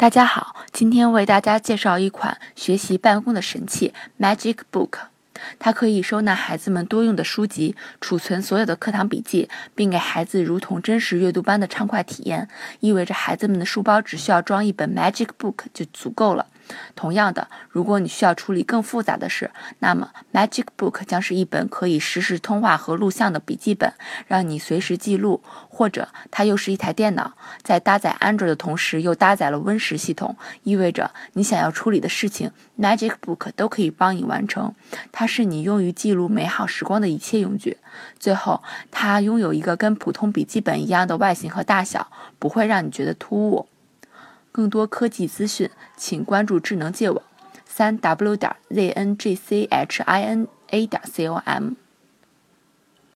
大家好，今天为大家介绍一款学习办公的神器 Magic Book。它可以收纳孩子们多用的书籍，储存所有的课堂笔记，并给孩子如同真实阅读般的畅快体验。意味着孩子们的书包只需要装一本 Magic Book 就足够了。同样的，如果你需要处理更复杂的事，那么 Magic Book 将是一本可以实时通话和录像的笔记本，让你随时记录。或者，它又是一台电脑，在搭载 Android 的同时，又搭载了 Win 十系统，意味着你想要处理的事情，Magic Book 都可以帮你完成。它是你用于记录美好时光的一切用具。最后，它拥有一个跟普通笔记本一样的外形和大小，不会让你觉得突兀。更多科技资讯，请关注智能界网，三 w 点 z n g c h i n a 点 c o m。